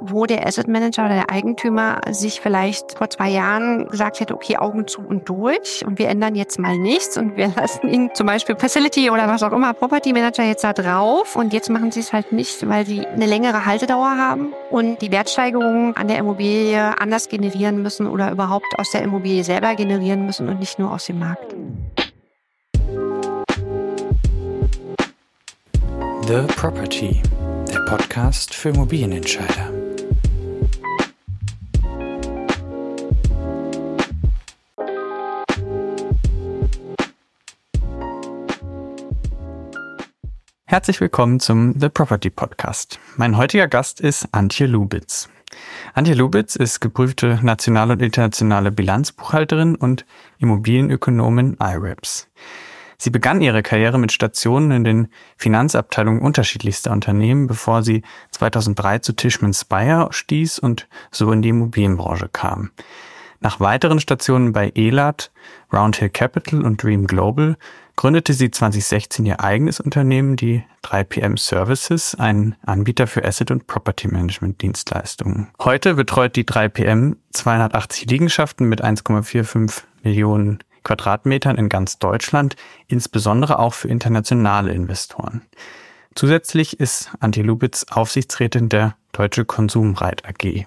wo der Asset Manager oder der Eigentümer sich vielleicht vor zwei Jahren gesagt hätte, okay, Augen zu und durch und wir ändern jetzt mal nichts und wir lassen ihn zum Beispiel Facility oder was auch immer, Property Manager jetzt da drauf und jetzt machen sie es halt nicht, weil sie eine längere Haltedauer haben und die Wertsteigerungen an der Immobilie anders generieren müssen oder überhaupt aus der Immobilie selber generieren müssen und nicht nur aus dem Markt. The Property, der Podcast für Immobilienentscheider. Herzlich willkommen zum The Property Podcast. Mein heutiger Gast ist Antje Lubitz. Antje Lubitz ist geprüfte nationale und internationale Bilanzbuchhalterin und Immobilienökonomin IREPS. Sie begann ihre Karriere mit Stationen in den Finanzabteilungen unterschiedlichster Unternehmen, bevor sie 2003 zu Tishman Speyer stieß und so in die Immobilienbranche kam. Nach weiteren Stationen bei ELAT, Roundhill Capital und Dream Global gründete sie 2016 ihr eigenes Unternehmen, die 3PM Services, ein Anbieter für Asset- und Property Management Dienstleistungen. Heute betreut die 3PM 280 Liegenschaften mit 1,45 Millionen Quadratmetern in ganz Deutschland, insbesondere auch für internationale Investoren. Zusätzlich ist Antje Lubitz Aufsichtsrätin der Deutsche Konsumreit AG.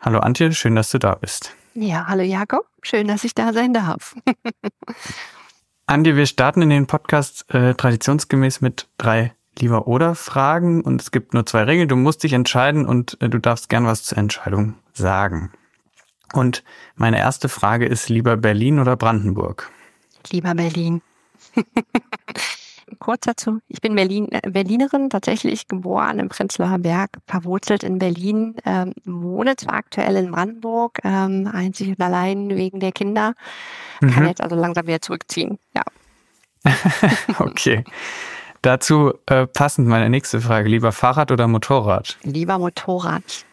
Hallo Antje, schön, dass du da bist. Ja, hallo Jakob, schön, dass ich da sein darf. Andi, wir starten in den Podcast äh, traditionsgemäß mit drei Lieber oder Fragen und es gibt nur zwei Regeln. Du musst dich entscheiden und äh, du darfst gern was zur Entscheidung sagen. Und meine erste Frage ist lieber Berlin oder Brandenburg? Lieber Berlin. kurz dazu. Ich bin Berlin, äh, Berlinerin, tatsächlich geboren im Prenzlauer Berg, verwurzelt in Berlin, ähm, wohne zwar aktuell in Brandenburg, ähm, einzig und allein wegen der Kinder, mhm. kann jetzt also langsam wieder zurückziehen. Ja. okay. Dazu äh, passend meine nächste Frage. Lieber Fahrrad oder Motorrad? Lieber Motorrad.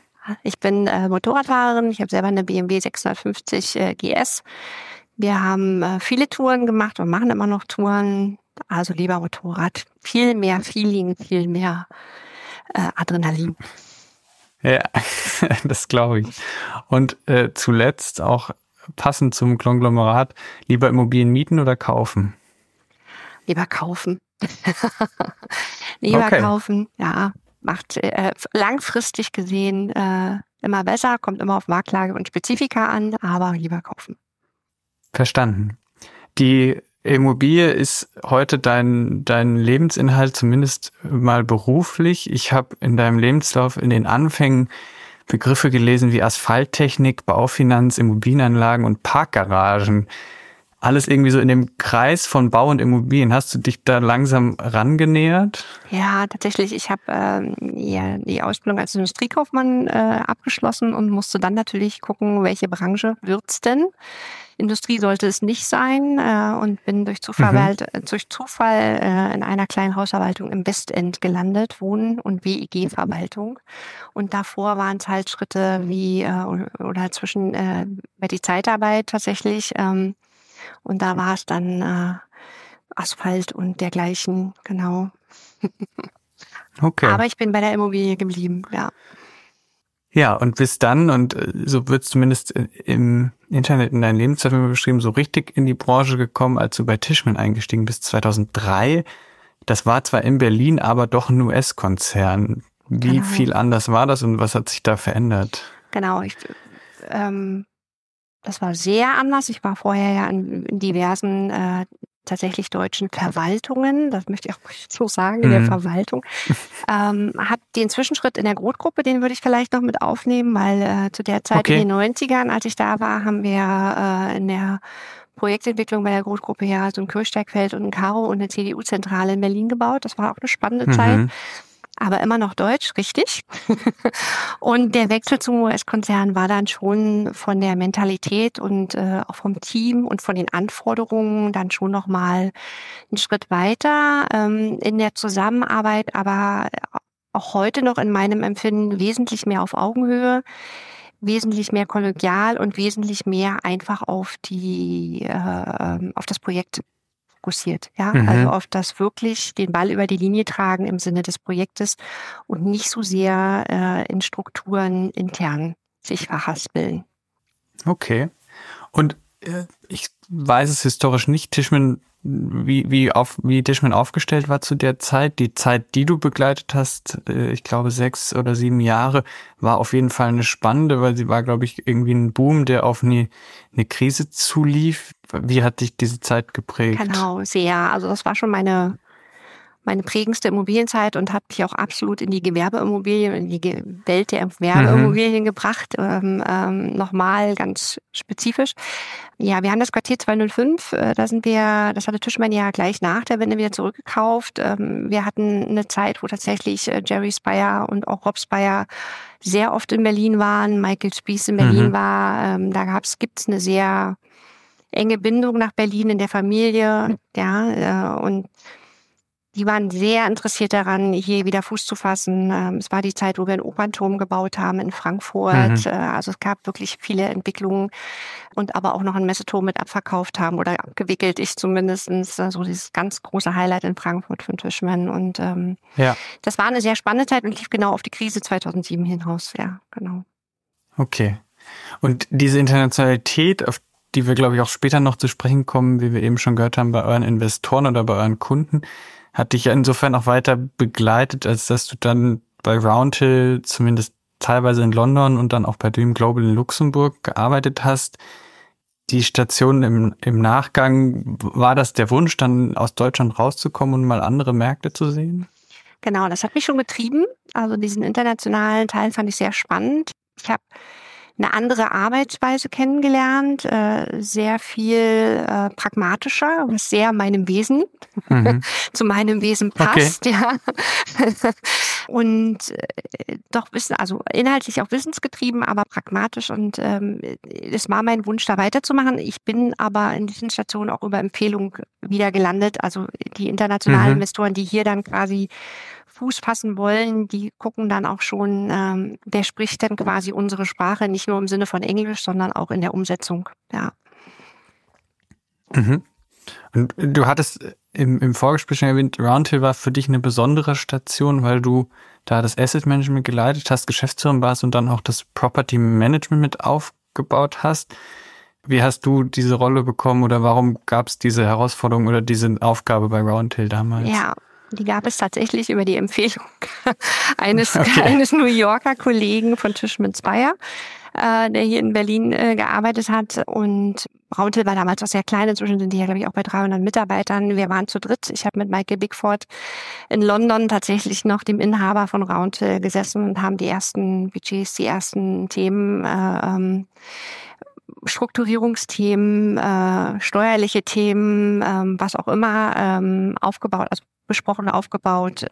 Ich bin äh, Motorradfahrerin. Ich habe selber eine BMW 650 äh, GS. Wir haben äh, viele Touren gemacht und machen immer noch Touren. Also lieber Motorrad. Viel mehr Feeling, viel mehr äh, Adrenalin. Ja, das glaube ich. Und äh, zuletzt auch passend zum Konglomerat, lieber Immobilien mieten oder kaufen? Lieber kaufen. lieber okay. kaufen, ja. Macht äh, langfristig gesehen äh, immer besser, kommt immer auf Marktlage und Spezifika an, aber lieber kaufen. Verstanden. Die Immobilie ist heute dein, dein Lebensinhalt, zumindest mal beruflich. Ich habe in deinem Lebenslauf in den Anfängen Begriffe gelesen wie Asphalttechnik, Baufinanz, Immobilienanlagen und Parkgaragen. Alles irgendwie so in dem Kreis von Bau und Immobilien. Hast du dich da langsam rangenähert? Ja, tatsächlich. Ich habe ähm, ja, die Ausbildung als Industriekaufmann äh, abgeschlossen und musste dann natürlich gucken, welche Branche wird's denn. Industrie sollte es nicht sein äh, und bin durch Zufall, mhm. durch Zufall äh, in einer kleinen Hausverwaltung im Westend gelandet, Wohnen und WEG-Verwaltung. Und davor waren es halt Schritte wie äh, oder zwischen äh, bei die Zeitarbeit tatsächlich. Ähm, und da war es dann äh, Asphalt und dergleichen, genau. Okay. Aber ich bin bei der Immobilie geblieben, ja. Ja, und bis dann, und äh, so wird zumindest äh, im Internet in deinem Lebenszeichen beschrieben, so richtig in die Branche gekommen, als du bei Tischman eingestiegen bist, 2003. Das war zwar in Berlin, aber doch ein US-Konzern. Wie genau. viel anders war das und was hat sich da verändert? Genau, ich, ähm, das war sehr anders. Ich war vorher ja in, in diversen äh, tatsächlich deutschen Verwaltungen, das möchte ich auch so sagen, in der mhm. Verwaltung, ähm, hat den Zwischenschritt in der Grotgruppe, den würde ich vielleicht noch mit aufnehmen, weil äh, zu der Zeit okay. in den 90ern, als ich da war, haben wir äh, in der Projektentwicklung bei der Grotgruppe ja so ein Kirchsteigfeld und ein Karo und eine CDU-Zentrale in Berlin gebaut. Das war auch eine spannende mhm. Zeit aber immer noch deutsch, richtig. und der Wechsel zum US-Konzern war dann schon von der Mentalität und äh, auch vom Team und von den Anforderungen dann schon noch mal einen Schritt weiter ähm, in der Zusammenarbeit, aber auch heute noch in meinem Empfinden wesentlich mehr auf Augenhöhe wesentlich mehr kollegial und wesentlich mehr einfach auf die äh, auf das Projekt fokussiert. Ja, mhm. also auf das wirklich den Ball über die Linie tragen im Sinne des Projektes und nicht so sehr äh, in Strukturen intern sich verhaspeln. Okay. Und äh, ich weiß es historisch nicht. Tischman wie, wie, auf, wie Dishman aufgestellt war zu der Zeit. Die Zeit, die du begleitet hast, äh, ich glaube sechs oder sieben Jahre, war auf jeden Fall eine spannende, weil sie war, glaube ich, irgendwie ein Boom, der auf eine, eine Krise zulief. Wie hat dich diese Zeit geprägt? Genau, sehr. Also das war schon meine meine prägendste Immobilienzeit und hat mich auch absolut in die Gewerbeimmobilien, in die Welt der Gewerbeimmobilien mhm. gebracht. Ähm, ähm, Nochmal ganz spezifisch. Ja, wir haben das Quartier 205, äh, da sind wir, das hatte Tischmann ja gleich nach der Wende wieder zurückgekauft. Ähm, wir hatten eine Zeit, wo tatsächlich äh, Jerry Speyer und auch Rob Speyer sehr oft in Berlin waren, Michael Spieß in Berlin mhm. war. Ähm, da gab's, gibt's eine sehr enge Bindung nach Berlin in der Familie, ja, äh, und die waren sehr interessiert daran, hier wieder Fuß zu fassen. Ähm, es war die Zeit, wo wir einen Opernturm gebaut haben in Frankfurt. Mhm. Äh, also es gab wirklich viele Entwicklungen und aber auch noch einen Messeturm mit abverkauft haben oder abgewickelt. Ich zumindestens so dieses ganz große Highlight in Frankfurt von Tischmann. Und ähm, ja. das war eine sehr spannende Zeit und lief genau auf die Krise 2007 hinaus. Ja, genau. Okay. Und diese Internationalität, auf die wir, glaube ich, auch später noch zu sprechen kommen, wie wir eben schon gehört haben, bei euren Investoren oder bei euren Kunden, hat dich ja insofern auch weiter begleitet, als dass du dann bei Roundhill zumindest teilweise in London und dann auch bei Dream Global in Luxemburg gearbeitet hast. Die Station im, im Nachgang, war das der Wunsch, dann aus Deutschland rauszukommen und mal andere Märkte zu sehen? Genau, das hat mich schon getrieben. Also diesen internationalen Teil fand ich sehr spannend. Ich habe eine andere Arbeitsweise kennengelernt, äh, sehr viel äh, pragmatischer, was sehr meinem Wesen, mhm. zu meinem Wesen passt, okay. ja. und äh, doch wissen, also inhaltlich auch wissensgetrieben, aber pragmatisch und ähm, es war mein Wunsch, da weiterzumachen. Ich bin aber in diesen Stationen auch über Empfehlung wieder gelandet. Also die internationalen mhm. Investoren, die hier dann quasi Fuß fassen wollen, die gucken dann auch schon, ähm, wer spricht denn quasi unsere Sprache, nicht nur im Sinne von Englisch, sondern auch in der Umsetzung. Ja. Mhm. Und du hattest im, im Vorgespräch schon erwähnt, Roundhill war für dich eine besondere Station, weil du da das Asset Management geleitet hast, Geschäftsführer warst und dann auch das Property Management mit aufgebaut hast. Wie hast du diese Rolle bekommen oder warum gab es diese Herausforderung oder diese Aufgabe bei Roundhill damals? Ja, die gab es tatsächlich über die Empfehlung eines, okay. eines New Yorker Kollegen von Tischmann Speyer, äh, der hier in Berlin äh, gearbeitet hat. Und Brauntil war damals auch sehr klein. Inzwischen sind die ja, glaube ich, auch bei 300 Mitarbeitern. Wir waren zu dritt. Ich habe mit Michael Bigford in London tatsächlich noch dem Inhaber von Rauntil gesessen und haben die ersten Budgets, die ersten Themen äh, ähm, Strukturierungsthemen, äh, steuerliche Themen, ähm, was auch immer ähm, aufgebaut, also besprochen, aufgebaut,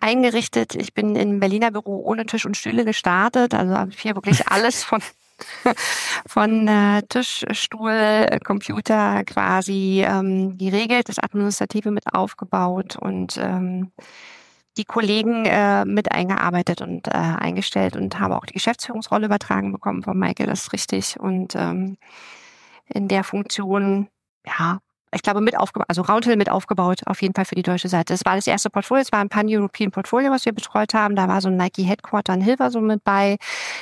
eingerichtet. Ich bin im Berliner Büro ohne Tisch und Stühle gestartet. Also habe ich hier wirklich alles von von äh, Tisch, Stuhl, Computer quasi ähm, geregelt, das Administrative mit aufgebaut und ähm, die Kollegen äh, mit eingearbeitet und äh, eingestellt und habe auch die Geschäftsführungsrolle übertragen bekommen von Michael, das ist richtig. Und ähm, in der Funktion, ja, ich glaube, mit aufgebaut, also Roundhill mit aufgebaut, auf jeden Fall für die deutsche Seite. Das war das erste Portfolio, es war ein Pan-European Portfolio, was wir betreut haben. Da war so ein Nike Headquarter in Hilversum mit bei.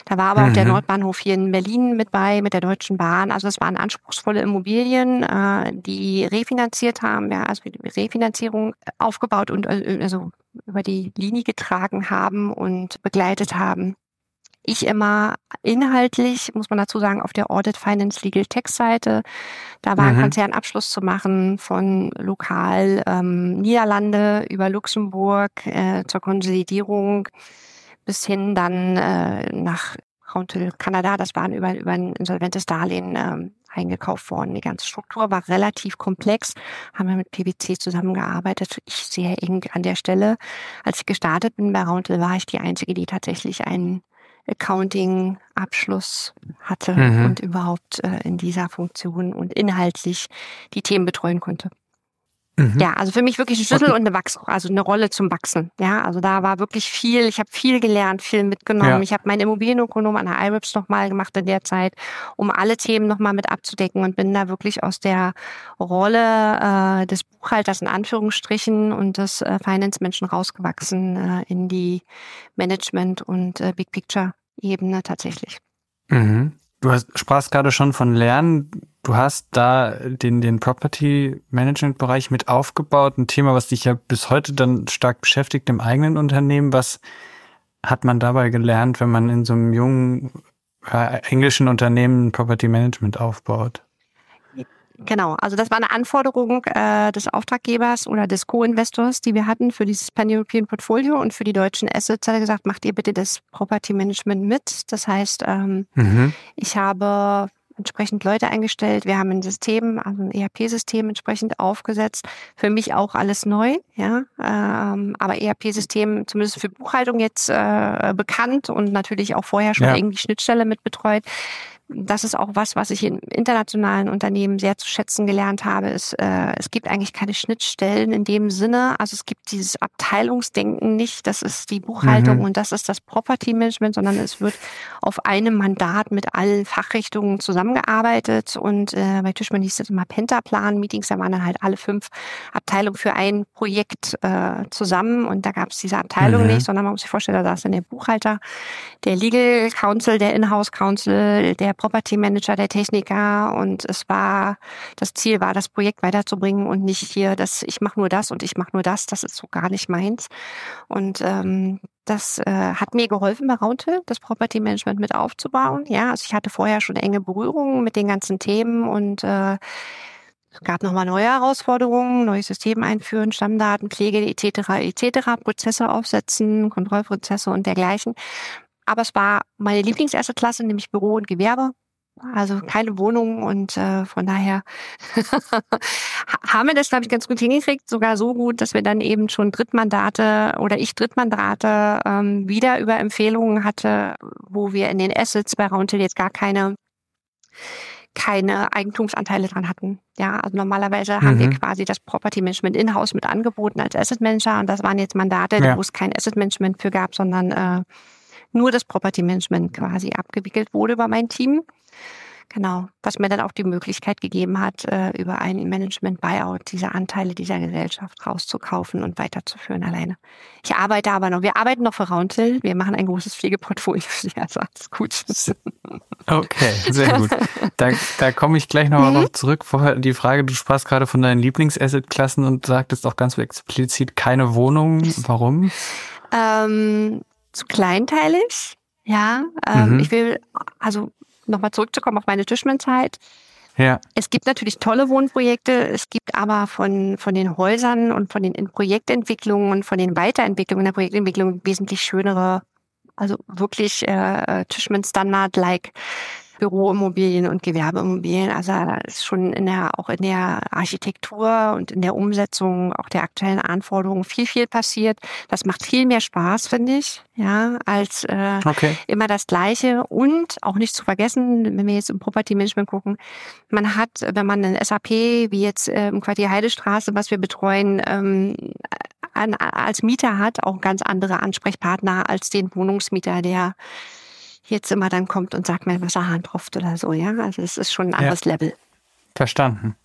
Da war aber mhm. auch der mhm. Nordbahnhof hier in Berlin mit bei, mit der Deutschen Bahn. Also es waren anspruchsvolle Immobilien, äh, die refinanziert haben, ja, also Refinanzierung aufgebaut und äh, also über die Linie getragen haben und begleitet haben ich immer inhaltlich, muss man dazu sagen, auf der Audit Finance Legal Tech Seite. Da war mhm. ein Konzernabschluss zu machen von lokal ähm, Niederlande über Luxemburg äh, zur Konsolidierung bis hin dann äh, nach Roundhill Kanada. Das waren über, über ein insolventes Darlehen ähm, eingekauft worden. Die ganze Struktur war relativ komplex. Haben wir mit PwC zusammengearbeitet. Ich sehr eng an der Stelle. Als ich gestartet bin bei Roundhill, war ich die Einzige, die tatsächlich einen Accounting-Abschluss hatte mhm. und überhaupt äh, in dieser Funktion und inhaltlich die Themen betreuen konnte. Mhm. Ja, also für mich wirklich ein Schlüssel und eine Wachs, also eine Rolle zum Wachsen. Ja, also da war wirklich viel. Ich habe viel gelernt, viel mitgenommen. Ja. Ich habe meinen Immobilienökonom an der IRIPS nochmal gemacht in der Zeit, um alle Themen nochmal mit abzudecken und bin da wirklich aus der Rolle äh, des Buchhalters in Anführungsstrichen und des äh, Finance-Menschen rausgewachsen äh, in die Management- und äh, Big Picture-Ebene tatsächlich. Mhm. Du hast, sprachst gerade schon von Lernen. Du hast da den, den Property Management Bereich mit aufgebaut. Ein Thema, was dich ja bis heute dann stark beschäftigt im eigenen Unternehmen. Was hat man dabei gelernt, wenn man in so einem jungen äh, englischen Unternehmen Property Management aufbaut? Genau, also das war eine Anforderung äh, des Auftraggebers oder des Co-Investors, die wir hatten für dieses Pan-European Portfolio und für die deutschen Assets hat er gesagt, macht ihr bitte das Property Management mit. Das heißt, ähm, mhm. ich habe entsprechend Leute eingestellt. Wir haben ein System, also ein ERP-System entsprechend aufgesetzt. Für mich auch alles neu, ja. Ähm, aber ERP-System zumindest für Buchhaltung jetzt äh, bekannt und natürlich auch vorher schon ja. irgendwie Schnittstelle mit betreut das ist auch was, was ich in internationalen Unternehmen sehr zu schätzen gelernt habe, ist, äh, es gibt eigentlich keine Schnittstellen in dem Sinne. Also es gibt dieses Abteilungsdenken nicht, das ist die Buchhaltung mhm. und das ist das Property Management, sondern es wird auf einem Mandat mit allen Fachrichtungen zusammengearbeitet. Und äh, bei Tischmann hieß das immer Pentaplan, Meetings, da waren dann halt alle fünf Abteilungen für ein Projekt äh, zusammen und da gab es diese Abteilung mhm. nicht, sondern man muss sich vorstellen, da saß dann der Buchhalter, der Legal Counsel, der Inhouse Counsel, der Property Manager, der Techniker und es war, das Ziel war, das Projekt weiterzubringen und nicht hier, dass ich mache nur das und ich mache nur das, das ist so gar nicht meins. Und ähm, das äh, hat mir geholfen bei Raunte, das Property Management mit aufzubauen. Ja, also ich hatte vorher schon enge Berührungen mit den ganzen Themen und äh, es gab nochmal neue Herausforderungen, neues System einführen, Stammdatenpflege etc. etc. Prozesse aufsetzen, Kontrollprozesse und dergleichen. Aber es war meine Lieblingserste Klasse, nämlich Büro und Gewerbe. Also keine Wohnung und äh, von daher haben wir das, glaube ich, ganz gut hingekriegt. Sogar so gut, dass wir dann eben schon Drittmandate oder ich Drittmandate ähm, wieder über Empfehlungen hatte, wo wir in den Assets bei Roundhill jetzt gar keine keine Eigentumsanteile dran hatten. Ja, also normalerweise mhm. haben wir mhm. quasi das Property Management in-house mit angeboten als Asset Manager und das waren jetzt Mandate, ja. wo es kein Asset Management für gab, sondern äh, nur das Property Management quasi abgewickelt wurde über mein Team. Genau, was mir dann auch die Möglichkeit gegeben hat, äh, über einen Management-Buyout diese Anteile dieser Gesellschaft rauszukaufen und weiterzuführen alleine. Ich arbeite aber noch, wir arbeiten noch für Rauntil, wir machen ein großes Pflegeportfolio, also alles gut. Okay, sehr gut. Da, da komme ich gleich nochmal mhm. zurück. Vorher die Frage, du sprachst gerade von deinen Lieblings-Asset-Klassen und sagtest auch ganz explizit keine Wohnung. Warum? Ähm, zu kleinteilig. Ja, ähm, mhm. ich will, also nochmal zurückzukommen auf meine Tischmann-Zeit. Ja. Es gibt natürlich tolle Wohnprojekte, es gibt aber von, von den Häusern und von den Projektentwicklungen und von den Weiterentwicklungen der Projektentwicklung wesentlich schönere, also wirklich äh, Tischmann-Standard-like Büroimmobilien und Gewerbeimmobilien. Also da ist schon in der, auch in der Architektur und in der Umsetzung auch der aktuellen Anforderungen viel, viel passiert. Das macht viel mehr Spaß, finde ich, ja, als äh, okay. immer das Gleiche. Und auch nicht zu vergessen, wenn wir jetzt im Property Management gucken, man hat, wenn man ein SAP wie jetzt äh, im Quartier Heidestraße, was wir betreuen, ähm, an, als Mieter hat, auch ganz andere Ansprechpartner als den Wohnungsmieter, der jetzt immer dann kommt und sagt, mein Wasserhahn tropft oder so, ja. Also es ist schon ein anderes ja. Level. Verstanden.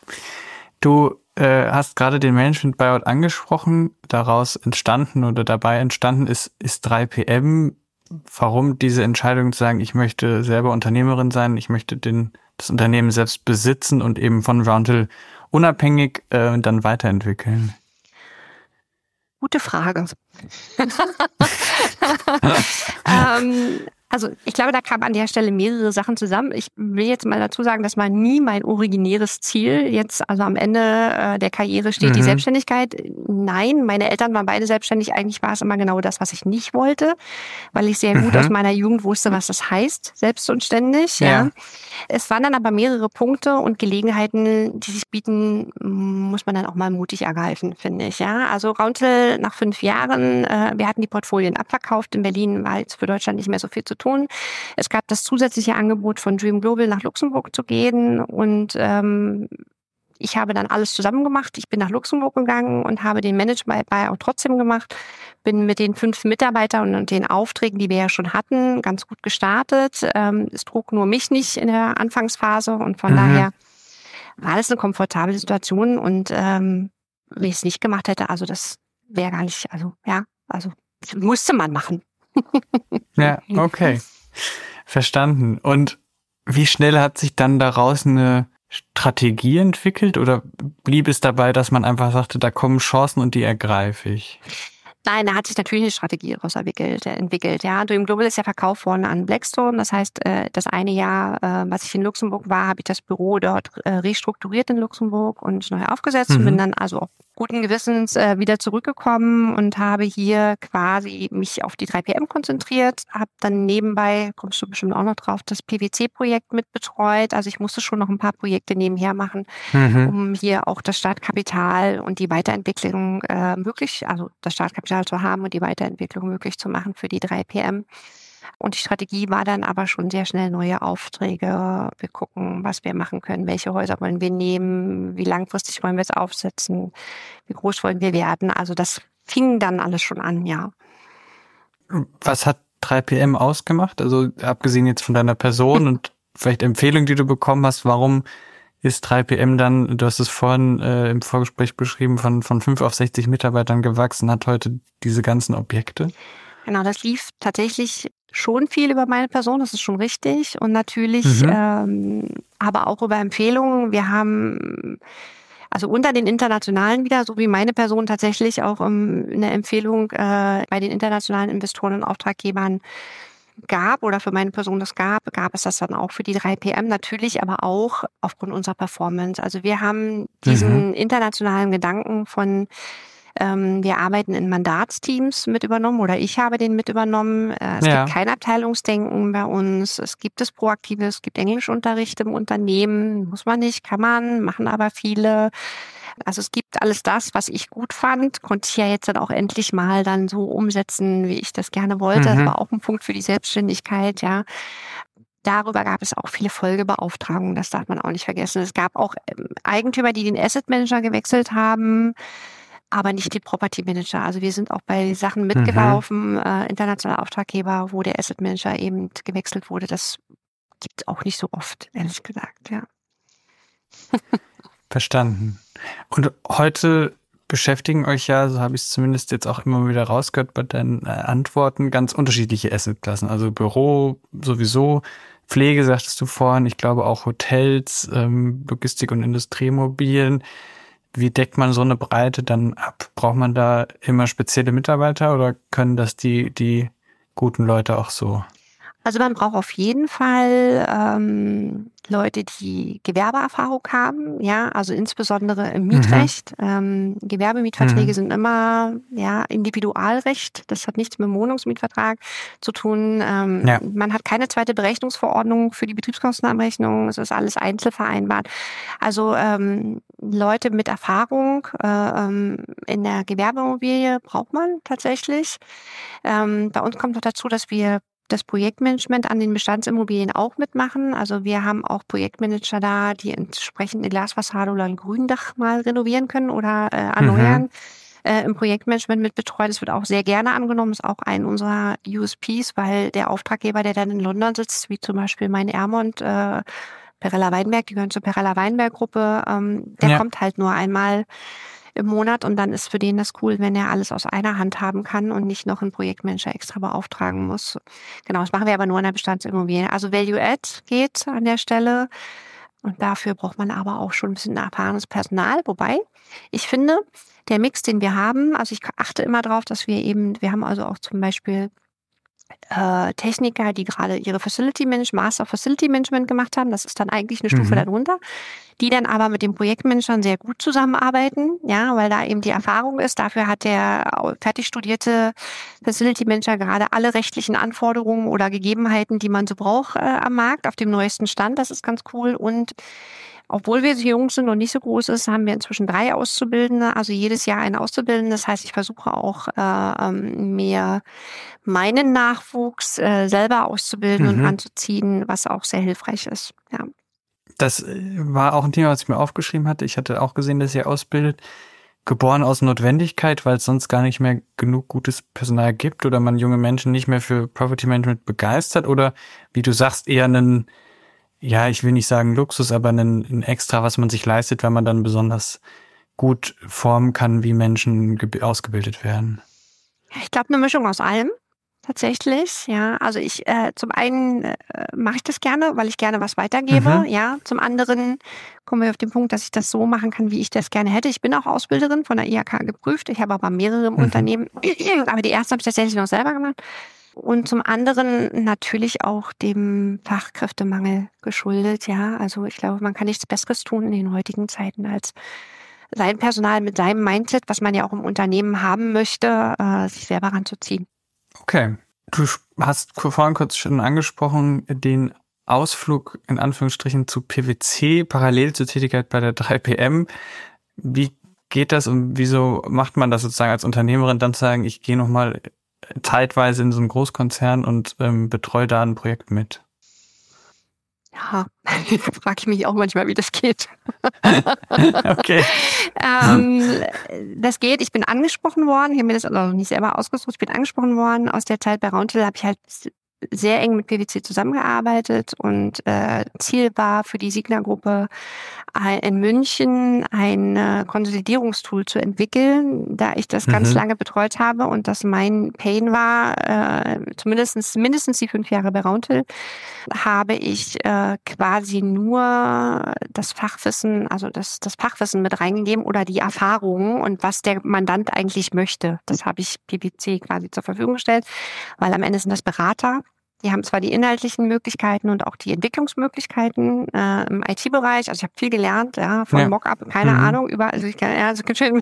Du äh, hast gerade den Management Buyout angesprochen. Daraus entstanden oder dabei entstanden ist, ist 3PM. Warum diese Entscheidung zu sagen, ich möchte selber Unternehmerin sein, ich möchte den, das Unternehmen selbst besitzen und eben von Roundhill unabhängig äh, dann weiterentwickeln? Gute Frage. ähm, also ich glaube, da kamen an der Stelle mehrere Sachen zusammen. Ich will jetzt mal dazu sagen, das war nie mein originäres Ziel. Jetzt, also am Ende äh, der Karriere steht mhm. die Selbstständigkeit. Nein, meine Eltern waren beide selbstständig. Eigentlich war es immer genau das, was ich nicht wollte, weil ich sehr gut mhm. aus meiner Jugend wusste, was das heißt, selbst und ständig. Ja. ja. Es waren dann aber mehrere Punkte und Gelegenheiten, die sich bieten, muss man dann auch mal mutig ergreifen, finde ich. Ja, also Rauntel nach fünf Jahren, äh, wir hatten die Portfolien abverkauft. In Berlin war jetzt für Deutschland nicht mehr so viel zu tun. Es gab das zusätzliche Angebot von Dream Global nach Luxemburg zu gehen und ähm, ich habe dann alles zusammen gemacht. Ich bin nach Luxemburg gegangen und habe den Management auch trotzdem gemacht. Bin mit den fünf Mitarbeitern und den Aufträgen, die wir ja schon hatten, ganz gut gestartet. Ähm, es trug nur mich nicht in der Anfangsphase und von mhm. daher war das eine komfortable Situation und ähm, wenn ich es nicht gemacht hätte, also das wäre gar nicht, also ja, also musste man machen. ja, okay. Verstanden. Und wie schnell hat sich dann daraus eine Strategie entwickelt oder blieb es dabei, dass man einfach sagte, da kommen Chancen und die ergreife ich? Nein, da hat sich natürlich eine Strategie daraus entwickelt, entwickelt. Ja, Dream Global ist ja verkauft worden an Blackstone. Das heißt, äh, das eine Jahr, äh, was ich in Luxemburg war, habe ich das Büro dort äh, restrukturiert in Luxemburg und neu aufgesetzt mhm. und bin dann also auch guten Gewissens äh, wieder zurückgekommen und habe hier quasi mich auf die 3PM konzentriert, habe dann nebenbei, kommst du bestimmt auch noch drauf, das PwC-Projekt mitbetreut. Also ich musste schon noch ein paar Projekte nebenher machen, mhm. um hier auch das Startkapital und die Weiterentwicklung äh, möglich, also das Startkapital zu haben und die Weiterentwicklung möglich zu machen für die 3PM. Und die Strategie war dann aber schon sehr schnell neue Aufträge. Wir gucken, was wir machen können, welche Häuser wollen wir nehmen, wie langfristig wollen wir es aufsetzen, wie groß wollen wir werden. Also das fing dann alles schon an, ja. Was hat 3PM ausgemacht? Also abgesehen jetzt von deiner Person und vielleicht Empfehlungen, die du bekommen hast, warum ist 3PM dann, du hast es vorhin äh, im Vorgespräch beschrieben, von, von 5 auf 60 Mitarbeitern gewachsen, hat heute diese ganzen Objekte? Genau, das lief tatsächlich schon viel über meine Person, das ist schon richtig. Und natürlich mhm. ähm, aber auch über Empfehlungen. Wir haben also unter den internationalen wieder, so wie meine Person tatsächlich auch um, eine Empfehlung äh, bei den internationalen Investoren und Auftraggebern gab oder für meine Person das gab, gab es das dann auch für die 3PM natürlich, aber auch aufgrund unserer Performance. Also wir haben diesen mhm. internationalen Gedanken von ähm, wir arbeiten in Mandatsteams mit übernommen oder ich habe den mit übernommen. Äh, es ja. gibt kein Abteilungsdenken bei uns. Es gibt das Proaktive, es gibt Englischunterricht im Unternehmen. Muss man nicht, kann man, machen aber viele. Also es gibt alles das, was ich gut fand, konnte ich ja jetzt dann auch endlich mal dann so umsetzen, wie ich das gerne wollte. Mhm. Das war auch ein Punkt für die Selbstständigkeit, ja. Darüber gab es auch viele Folgebeauftragungen, das darf man auch nicht vergessen. Es gab auch ähm, Eigentümer, die den Asset Manager gewechselt haben aber nicht die Property Manager. Also wir sind auch bei Sachen mhm. mitgelaufen, mhm. äh, internationaler Auftraggeber, wo der Asset Manager eben gewechselt wurde. Das gibt es auch nicht so oft, ehrlich gesagt, ja. Verstanden. Und heute beschäftigen euch ja, so habe ich es zumindest jetzt auch immer wieder rausgehört bei deinen äh, Antworten, ganz unterschiedliche Assetklassen. Also Büro sowieso, Pflege sagtest du vorhin, ich glaube auch Hotels, ähm, Logistik und Industriemobilien. Wie deckt man so eine Breite dann ab? Braucht man da immer spezielle Mitarbeiter oder können das die, die guten Leute auch so? Also man braucht auf jeden Fall ähm, Leute, die Gewerbeerfahrung haben, ja, also insbesondere im Mietrecht. Mhm. Ähm, Gewerbemietverträge mhm. sind immer ja Individualrecht. Das hat nichts mit dem Wohnungsmietvertrag zu tun. Ähm, ja. Man hat keine zweite Berechnungsverordnung für die Betriebskostenabrechnung. Es ist alles einzelvereinbart. Also ähm, Leute mit Erfahrung äh, ähm, in der Gewerbeimmobilie braucht man tatsächlich. Ähm, bei uns kommt noch dazu, dass wir das Projektmanagement an den Bestandsimmobilien auch mitmachen. Also wir haben auch Projektmanager da, die entsprechend eine Glasfassade oder ein Gründach mal renovieren können oder äh, erneuern. Mhm. Äh, Im Projektmanagement mit betreut. Das wird auch sehr gerne angenommen. Das ist auch ein unserer USPs, weil der Auftraggeber, der dann in London sitzt, wie zum Beispiel mein Ermont, äh, Perella Weinberg, die gehören zur Perella Weinberg Gruppe, ähm, der ja. kommt halt nur einmal im Monat und dann ist für den das cool, wenn er alles aus einer Hand haben kann und nicht noch einen Projektmanager extra beauftragen muss. Genau, das machen wir aber nur in der Bestandsimmobilie. Also Value Add geht an der Stelle. Und dafür braucht man aber auch schon ein bisschen erfahrenes Personal. Wobei, ich finde, der Mix, den wir haben, also ich achte immer darauf, dass wir eben, wir haben also auch zum Beispiel äh, Techniker, die gerade ihre Facility Management, Master Facility Management gemacht haben. Das ist dann eigentlich eine Stufe mhm. darunter, die dann aber mit den Projektmanagern sehr gut zusammenarbeiten, ja, weil da eben die Erfahrung ist. Dafür hat der fertig studierte Facility Manager gerade alle rechtlichen Anforderungen oder Gegebenheiten, die man so braucht äh, am Markt, auf dem neuesten Stand. Das ist ganz cool und obwohl wir so jung sind und nicht so groß ist, haben wir inzwischen drei Auszubildende, also jedes Jahr ein Auszubildende. Das heißt, ich versuche auch äh, ähm, mehr meinen Nachwuchs äh, selber auszubilden mhm. und anzuziehen, was auch sehr hilfreich ist. Ja. Das äh, war auch ein Thema, was ich mir aufgeschrieben hatte. Ich hatte auch gesehen, dass ihr ausbildet. Geboren aus Notwendigkeit, weil es sonst gar nicht mehr genug gutes Personal gibt oder man junge Menschen nicht mehr für Property Management begeistert oder wie du sagst, eher einen, ja, ich will nicht sagen Luxus, aber einen, ein Extra, was man sich leistet, wenn man dann besonders gut formen kann, wie Menschen ausgebildet werden. Ich glaube, eine Mischung aus allem tatsächlich. Ja, also ich äh, zum einen äh, mache ich das gerne, weil ich gerne was weitergebe. Mhm. Ja, zum anderen kommen wir auf den Punkt, dass ich das so machen kann, wie ich das gerne hätte. Ich bin auch Ausbilderin von der IHK geprüft. Ich habe aber mehrere mhm. Unternehmen, aber die erste habe ich tatsächlich noch selber gemacht. Und zum anderen natürlich auch dem Fachkräftemangel geschuldet. Ja, also ich glaube, man kann nichts Besseres tun in den heutigen Zeiten als sein Personal mit seinem Mindset, was man ja auch im Unternehmen haben möchte, äh, sich selber ranzuziehen. Okay. Du hast vorhin kurz schon angesprochen, den Ausflug in Anführungsstrichen zu PwC parallel zur Tätigkeit bei der 3PM. Wie geht das und wieso macht man das sozusagen als Unternehmerin dann zu sagen, ich gehe nochmal zeitweise in so einen Großkonzern und ähm, betreue da ein Projekt mit? Ja, frage ich mich auch manchmal, wie das geht. okay. ähm, das geht. Ich bin angesprochen worden. Ich habe mir das also nicht selber ausgesucht. Ich bin angesprochen worden. Aus der Zeit bei Roundtable habe ich halt sehr eng mit PwC zusammengearbeitet und äh, Ziel war für die Signa-Gruppe in München ein Konsolidierungstool zu entwickeln, da ich das mhm. ganz lange betreut habe und das mein Pain war, äh, zumindest mindestens die fünf Jahre bei Rauntel, habe ich äh, quasi nur das Fachwissen, also das, das Fachwissen mit reingegeben oder die Erfahrungen und was der Mandant eigentlich möchte. Das habe ich PwC quasi zur Verfügung gestellt, weil am Ende sind das Berater die haben zwar die inhaltlichen Möglichkeiten und auch die Entwicklungsmöglichkeiten äh, im IT-Bereich. Also ich habe viel gelernt, ja, von ja. Mockup, keine mhm. Ahnung, über, also ich kann, ja, also ich schön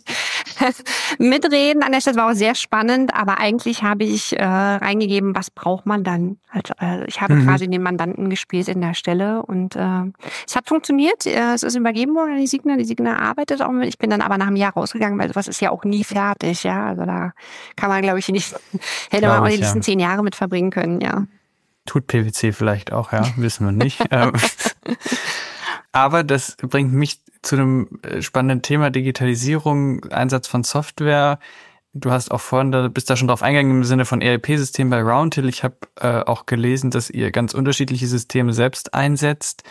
mitreden an der Stelle, war auch sehr spannend, aber eigentlich habe ich äh, reingegeben, was braucht man dann? Also, äh, ich habe mhm. quasi den Mandanten gespielt in der Stelle und äh, es hat funktioniert. Äh, es ist übergeben worden an die Signa. Die Signa arbeitet auch mit. Ich bin dann aber nach einem Jahr rausgegangen, weil sowas ist ja auch nie fertig, ja. Also da kann man, glaube ich, nicht, hätte man auch die nächsten ja. zehn Jahre mit verbringen können, ja. Tut PwC vielleicht auch, ja, wissen wir nicht. Ähm, aber das bringt mich zu einem äh, spannenden Thema Digitalisierung, Einsatz von Software. Du hast auch vorhin, da bist da schon drauf eingegangen im Sinne von ERP-System bei Roundhill. Ich habe äh, auch gelesen, dass ihr ganz unterschiedliche Systeme selbst einsetzt.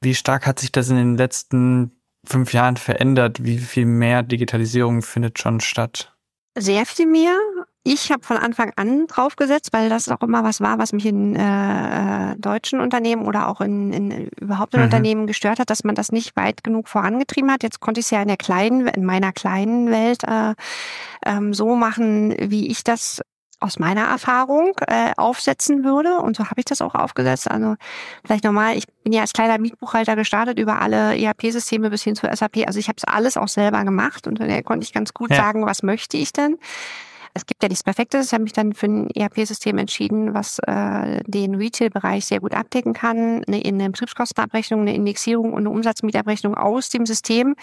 Wie stark hat sich das in den letzten fünf Jahren verändert? Wie viel mehr Digitalisierung findet schon statt? Sehr viel mehr. Ich habe von Anfang an draufgesetzt, weil das auch immer was war, was mich in äh, deutschen Unternehmen oder auch in, in überhaupt in mhm. Unternehmen gestört hat, dass man das nicht weit genug vorangetrieben hat. Jetzt konnte ich es ja in der kleinen, in meiner kleinen Welt äh, ähm, so machen, wie ich das aus meiner Erfahrung äh, aufsetzen würde. Und so habe ich das auch aufgesetzt. Also vielleicht nochmal, ich bin ja als kleiner Mietbuchhalter gestartet über alle ERP-Systeme bis hin zu SAP. Also ich habe es alles auch selber gemacht und da konnte ich ganz gut ja. sagen, was möchte ich denn. Es gibt ja nichts Perfektes. Ich habe mich dann für ein ERP-System entschieden, was äh, den Retail-Bereich sehr gut abdecken kann. Eine, eine Betriebskostenabrechnung, eine Indexierung und eine Umsatzmietabrechnung aus dem System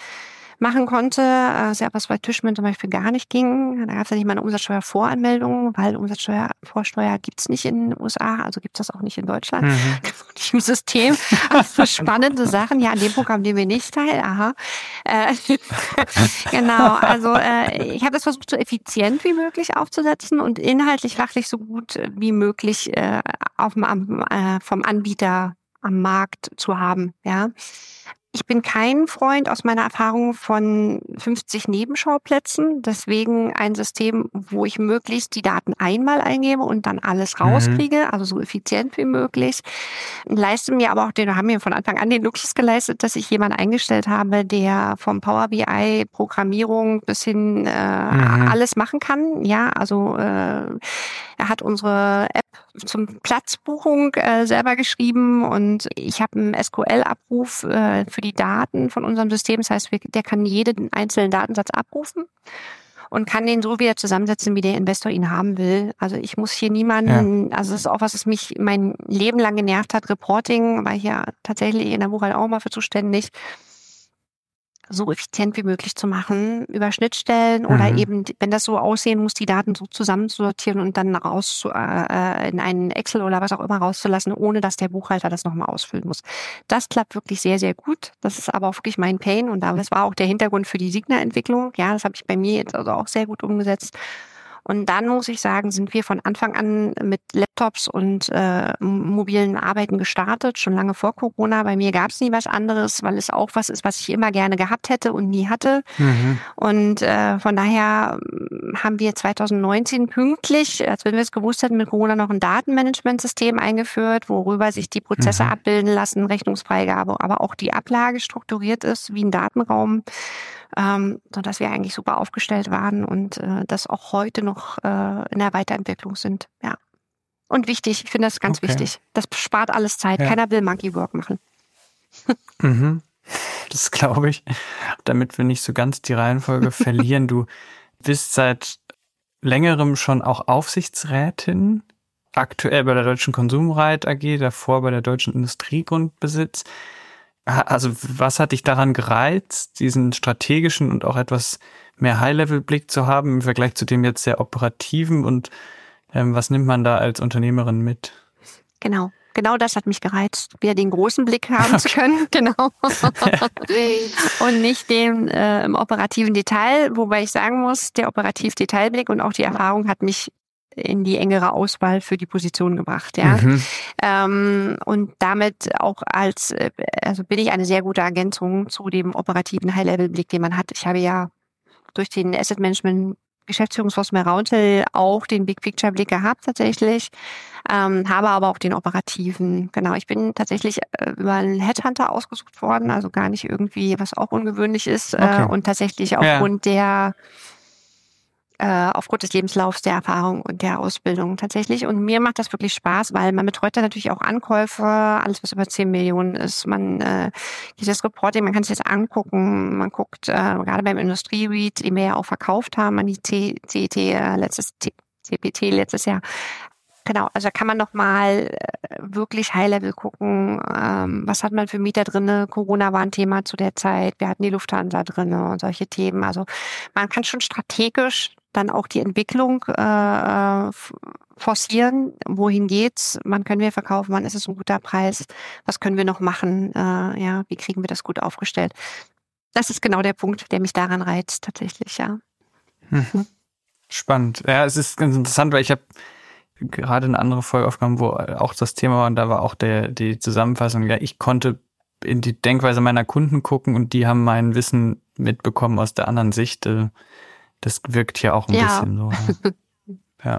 machen konnte. Äh, sehr was bei Tischmann zum Beispiel gar nicht ging. Da gab es ja nicht mal eine Umsatzsteuervoranmeldung, weil Umsatzsteuervorsteuer gibt es nicht in den USA, also gibt es das auch nicht in Deutschland. Mhm. Im System. Also spannende Sachen. Ja, an dem Programm nehmen wir nicht teil. Aha. Äh, genau, also äh, ich habe das versucht, so effizient wie möglich aufzusetzen und inhaltlich, fachlich so gut wie möglich äh, auf, äh, vom Anbieter am Markt zu haben. Ja, ich bin kein Freund aus meiner Erfahrung von 50 Nebenschauplätzen. Deswegen ein System, wo ich möglichst die Daten einmal eingebe und dann alles mhm. rauskriege, mhm. also so effizient wie möglich. Leiste mir aber auch, den haben mir von Anfang an den Luxus geleistet, dass ich jemanden eingestellt habe, der vom Power BI Programmierung bis hin äh, mhm. alles machen kann. Ja, also äh, er hat unsere App zum Platzbuchung äh, selber geschrieben und ich habe einen SQL-Abruf äh, für die Daten von unserem System. Das heißt, der kann jeden einzelnen Datensatz abrufen und kann den so wieder zusammensetzen, wie der Investor ihn haben will. Also ich muss hier niemanden, ja. also das ist auch was, was mich mein Leben lang genervt hat, Reporting, war ich ja tatsächlich in der Buchhaltung auch mal für zuständig so effizient wie möglich zu machen über Schnittstellen oder Mhm. eben, wenn das so aussehen muss, die Daten so zusammenzusortieren und dann raus zu, äh, in einen Excel oder was auch immer rauszulassen, ohne dass der Buchhalter das nochmal ausfüllen muss. Das klappt wirklich sehr, sehr gut. Das ist aber auch wirklich mein Pain und das war auch der Hintergrund für die Signa-Entwicklung. Ja, das habe ich bei mir jetzt also auch sehr gut umgesetzt. Und dann muss ich sagen, sind wir von Anfang an mit Laptops und äh, mobilen Arbeiten gestartet, schon lange vor Corona. Bei mir gab es nie was anderes, weil es auch was ist, was ich immer gerne gehabt hätte und nie hatte. Mhm. Und äh, von daher haben wir 2019 pünktlich, als wenn wir es gewusst hätten, mit Corona noch ein Datenmanagementsystem eingeführt, worüber sich die Prozesse Mhm. abbilden lassen, Rechnungsfreigabe, aber auch die Ablage strukturiert ist wie ein Datenraum, ähm, sodass wir eigentlich super aufgestellt waren und äh, das auch heute noch äh, in der Weiterentwicklung sind. Ja. Und wichtig, ich finde das ganz Okay. wichtig. Das spart alles Zeit. Ja. Keiner will Monkey Work machen. Mhm. Das glaube ich. Damit wir nicht so ganz die Reihenfolge verlieren. Du bist seit längerem schon auch Aufsichtsrätin, aktuell bei der Deutschen Konsumreit AG, davor bei der Deutschen Industriegrundbesitz. Ha- Also was hat dich daran gereizt, diesen strategischen und auch etwas mehr High-Level-Blick zu haben im Vergleich zu dem jetzt sehr operativen und ähm, was nimmt man da als Unternehmerin mit? Genau. Genau das hat mich gereizt, wieder den großen Blick haben zu können, genau. und nicht den äh, im operativen Detail, wobei ich sagen muss, der operativ Detailblick und auch die Erfahrung hat mich in die engere Auswahl für die Position gebracht, ja. Mhm. Ähm, und damit auch als, äh, also bin ich eine sehr gute Ergänzung zu dem operativen High-Level-Blick, den man hat. Ich habe ja durch den Asset Management Geschäftsführungsforce Merautel auch den Big Picture Blick gehabt tatsächlich, ähm, habe aber auch den operativen. Genau, ich bin tatsächlich äh, über einen Headhunter ausgesucht worden, also gar nicht irgendwie, was auch ungewöhnlich ist Okay. äh, und tatsächlich Ja. aufgrund der äh, aufgrund des Lebenslaufs, der Erfahrung und der Ausbildung tatsächlich. Und mir macht das wirklich Spaß, weil man betreut da natürlich auch Ankäufe, alles was über 10 Millionen ist. Man äh, dieses Reporting, man kann sich das angucken. Man guckt äh, gerade beim Industrie-Read, den wir ja auch verkauft haben an die CET äh, letztes CPT letztes Jahr. Genau, also da kann man noch mal äh, wirklich High-Level gucken, ähm, was hat man für Mieter drinne. Corona war ein Thema zu der Zeit, wir hatten die Lufthansa drinne und solche Themen. Also man kann schon strategisch dann auch die Entwicklung äh, äh, forcieren. Wohin geht's? Wann können wir verkaufen? Wann ist es ein guter Preis? Was können wir noch machen? Äh, ja, wie kriegen wir das gut aufgestellt? Das ist genau der Punkt, der mich daran reizt, tatsächlich, ja. Spannend. Ja, es ist ganz interessant, weil ich habe gerade eine andere Folge aufgenommen, wo auch das Thema war und da war auch der, die Zusammenfassung, ja, ich konnte in die Denkweise meiner Kunden gucken und die haben mein Wissen mitbekommen aus der anderen Sicht. Äh, Das wirkt hier auch ein Ja. bisschen so. Ja. ja.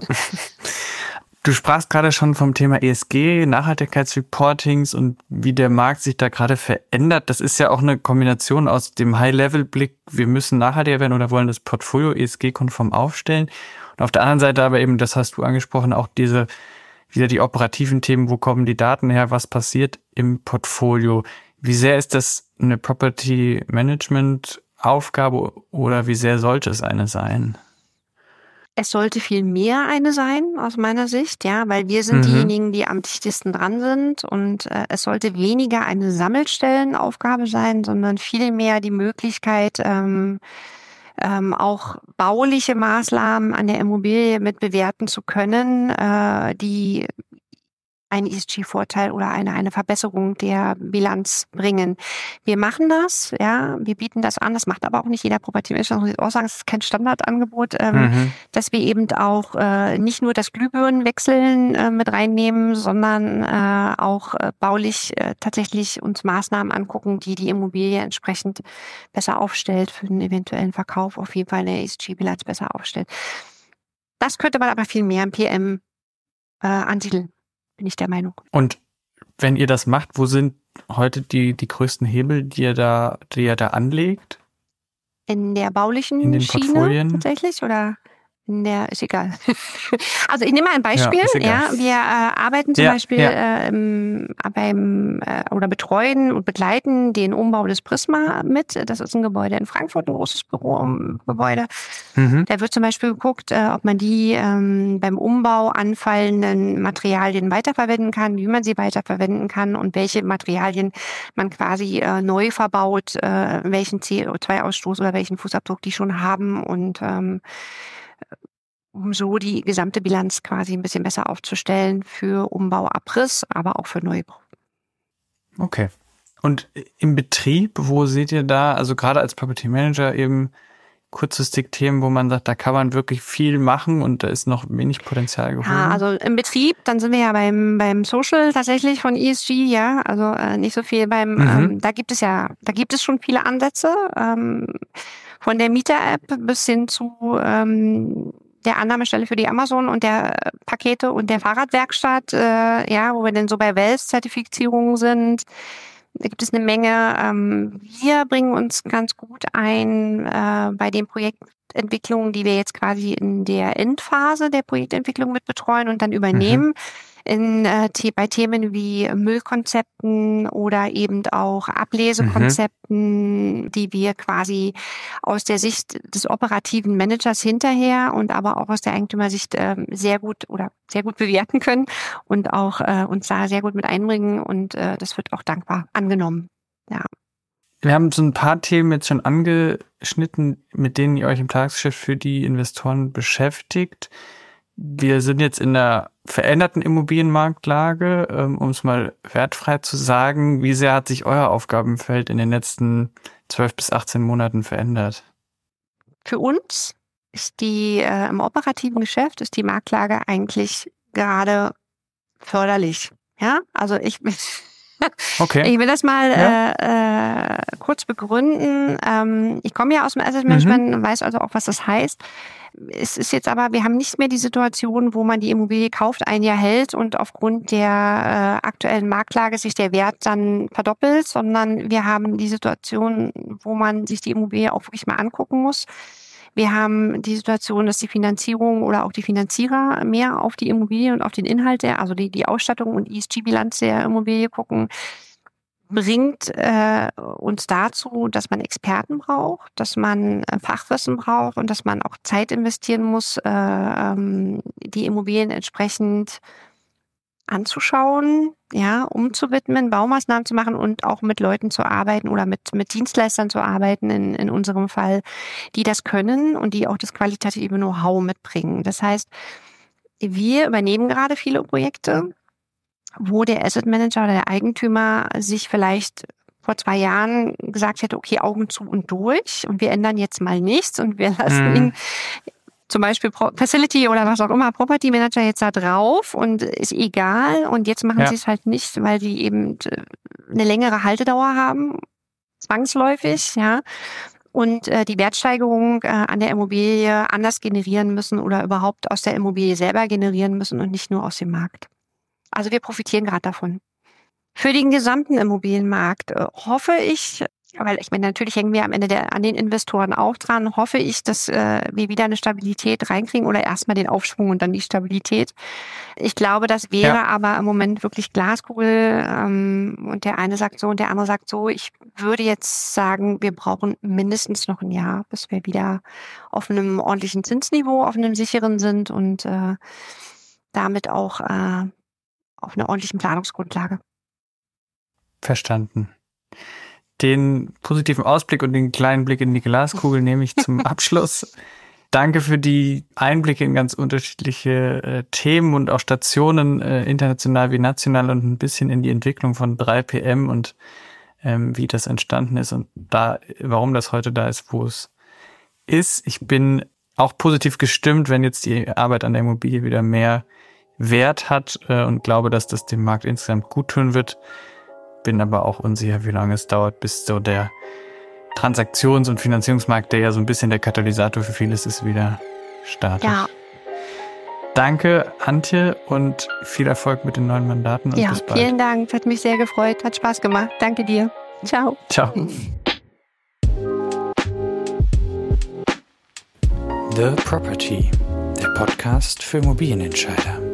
Du sprachst gerade schon vom Thema ESG, Nachhaltigkeitsreportings und wie der Markt sich da gerade verändert. Das ist ja auch eine Kombination aus dem High-Level-Blick, wir müssen nachhaltiger werden oder wollen das Portfolio ESG-konform aufstellen. Und auf der anderen Seite aber eben, das hast du angesprochen, auch diese, wieder die operativen Themen, wo kommen die Daten her, was passiert im Portfolio. Wie sehr ist das eine Property Management Aufgabe oder wie sehr sollte es eine sein? Es sollte viel mehr eine sein, aus meiner Sicht, ja, weil wir sind Mhm. diejenigen, die am dichtesten dran sind und äh, es sollte weniger eine Sammelstellenaufgabe sein, sondern viel mehr die Möglichkeit, ähm, ähm, auch bauliche Maßnahmen an der Immobilie mit bewerten zu können, äh, die einen ESG-Vorteil oder eine, eine Verbesserung der Bilanz bringen. Wir machen das, ja, wir bieten das an, das macht aber auch nicht jeder Property Manager, das muss ich auch sagen, es ist kein Standardangebot, ähm, Mhm. dass wir eben auch äh, nicht nur das Glühbirnenwechseln äh, mit reinnehmen, sondern äh, auch äh, baulich äh, tatsächlich uns Maßnahmen angucken, die die Immobilie entsprechend besser aufstellt für den eventuellen Verkauf, auf jeden Fall eine ESG-Bilanz besser aufstellt. Das könnte man aber viel mehr im PM äh, ansiedeln, bin ich der Meinung. Und wenn ihr das macht, wo sind heute die, die größten Hebel, die ihr da, die ihr da anlegt? In der baulichen In den Schiene Portfolien? tatsächlich oder in der, ist egal. also ich nehme mal ein Beispiel. Ja, ja wir äh, arbeiten zum ja, Beispiel ja. Äh, beim äh, oder betreuen und begleiten den Umbau des Prisma mit. Das ist ein Gebäude in Frankfurt, ein großes Bürogebäude. Mhm. Da wird zum Beispiel geguckt, äh, ob man die ähm, beim Umbau anfallenden Materialien weiterverwenden kann, wie man sie weiterverwenden kann und welche Materialien man quasi äh, neu verbaut, äh, welchen CO2-Ausstoß oder welchen Fußabdruck die schon haben und ähm, um so die gesamte Bilanz quasi ein bisschen besser aufzustellen für Umbau, Abriss, aber auch für Neubau. Okay. Und im Betrieb, wo seht ihr da, also gerade als Property Manager eben kurzfristig Themen, wo man sagt, da kann man wirklich viel machen und da ist noch wenig Potenzial gehoben? Ja, also im Betrieb, dann sind wir ja beim, beim Social tatsächlich von ESG, ja, also äh, nicht so viel beim, mhm. ähm, da gibt es ja, da gibt es schon viele Ansätze, ähm, von der Mieter-App bis hin zu ähm, der Annahmestelle für die Amazon und der Pakete und der Fahrradwerkstatt, äh, ja, wo wir denn so bei Wells-Zertifizierungen sind. Da gibt es eine Menge. Ähm, wir bringen uns ganz gut ein äh, bei den Projektentwicklungen, die wir jetzt quasi in der Endphase der Projektentwicklung mit betreuen und dann übernehmen. Mhm in, äh, bei Themen wie Müllkonzepten oder eben auch Ablesekonzepten, mhm. die wir quasi aus der Sicht des operativen Managers hinterher und aber auch aus der Eigentümersicht äh, sehr gut oder sehr gut bewerten können und auch äh, uns da sehr gut mit einbringen und äh, das wird auch dankbar angenommen. Ja. Wir haben so ein paar Themen jetzt schon angeschnitten, mit denen ihr euch im Tagesgeschäft für die Investoren beschäftigt wir sind jetzt in der veränderten Immobilienmarktlage, ähm, um es mal wertfrei zu sagen. Wie sehr hat sich euer Aufgabenfeld in den letzten 12 bis 18 Monaten verändert? Für uns ist die äh, im operativen Geschäft ist die Marktlage eigentlich gerade förderlich. Ja, also ich Okay. Ich will das mal ja. äh, äh, kurz begründen. Ähm, ich komme ja aus dem Asset Management mhm. und weiß also auch, was das heißt. Es ist jetzt aber, wir haben nicht mehr die Situation, wo man die Immobilie kauft, ein Jahr hält und aufgrund der äh, aktuellen Marktlage sich der Wert dann verdoppelt, sondern wir haben die Situation, wo man sich die Immobilie auch wirklich mal angucken muss. Wir haben die Situation, dass die Finanzierung oder auch die Finanzierer mehr auf die Immobilie und auf den Inhalt der, also die, die Ausstattung und ESG-Bilanz der Immobilie gucken bringt äh, uns dazu, dass man Experten braucht, dass man äh, Fachwissen braucht und dass man auch Zeit investieren muss, äh, ähm, die Immobilien entsprechend anzuschauen, ja, umzuwidmen, Baumaßnahmen zu machen und auch mit Leuten zu arbeiten oder mit, mit Dienstleistern zu arbeiten, in, in unserem Fall, die das können und die auch das qualitative Know-how mitbringen. Das heißt, wir übernehmen gerade viele Projekte wo der Asset Manager oder der Eigentümer sich vielleicht vor zwei Jahren gesagt hätte, okay, Augen zu und durch und wir ändern jetzt mal nichts und wir lassen mhm. ihn zum Beispiel Facility oder was auch immer, Property Manager jetzt da drauf und ist egal und jetzt machen ja. sie es halt nicht, weil sie eben äh, eine längere Haltedauer haben, zwangsläufig, ja und äh, die Wertsteigerung äh, an der Immobilie anders generieren müssen oder überhaupt aus der Immobilie selber generieren müssen und nicht nur aus dem Markt. Also wir profitieren gerade davon. Für den gesamten Immobilienmarkt äh, hoffe ich, weil ich meine, natürlich hängen wir am Ende der, an den Investoren auch dran, hoffe ich, dass äh, wir wieder eine Stabilität reinkriegen oder erstmal den Aufschwung und dann die Stabilität. Ich glaube, das wäre ja. aber im Moment wirklich Glaskugel ähm, und der eine sagt so und der andere sagt so. Ich würde jetzt sagen, wir brauchen mindestens noch ein Jahr, bis wir wieder auf einem ordentlichen Zinsniveau, auf einem sicheren sind und äh, damit auch äh, auf einer ordentlichen Planungsgrundlage. Verstanden. Den positiven Ausblick und den kleinen Blick in die Glaskugel nehme ich zum Abschluss. Danke für die Einblicke in ganz unterschiedliche äh, Themen und auch Stationen, äh, international wie national und ein bisschen in die Entwicklung von 3PM und ähm, wie das entstanden ist und da, warum das heute da ist, wo es ist. Ich bin auch positiv gestimmt, wenn jetzt die Arbeit an der Immobilie wieder mehr Wert hat äh, und glaube, dass das dem Markt insgesamt gut tun wird. Bin aber auch unsicher, wie lange es dauert, bis so der Transaktions- und Finanzierungsmarkt, der ja so ein bisschen der Katalysator für vieles ist, wieder startet. Ja. Danke, Antje, und viel Erfolg mit den neuen Mandaten und ja, bis bald. Vielen Dank, hat mich sehr gefreut, hat Spaß gemacht. Danke dir. Ciao. Ciao. The Property. der Podcast für Immobilienentscheider.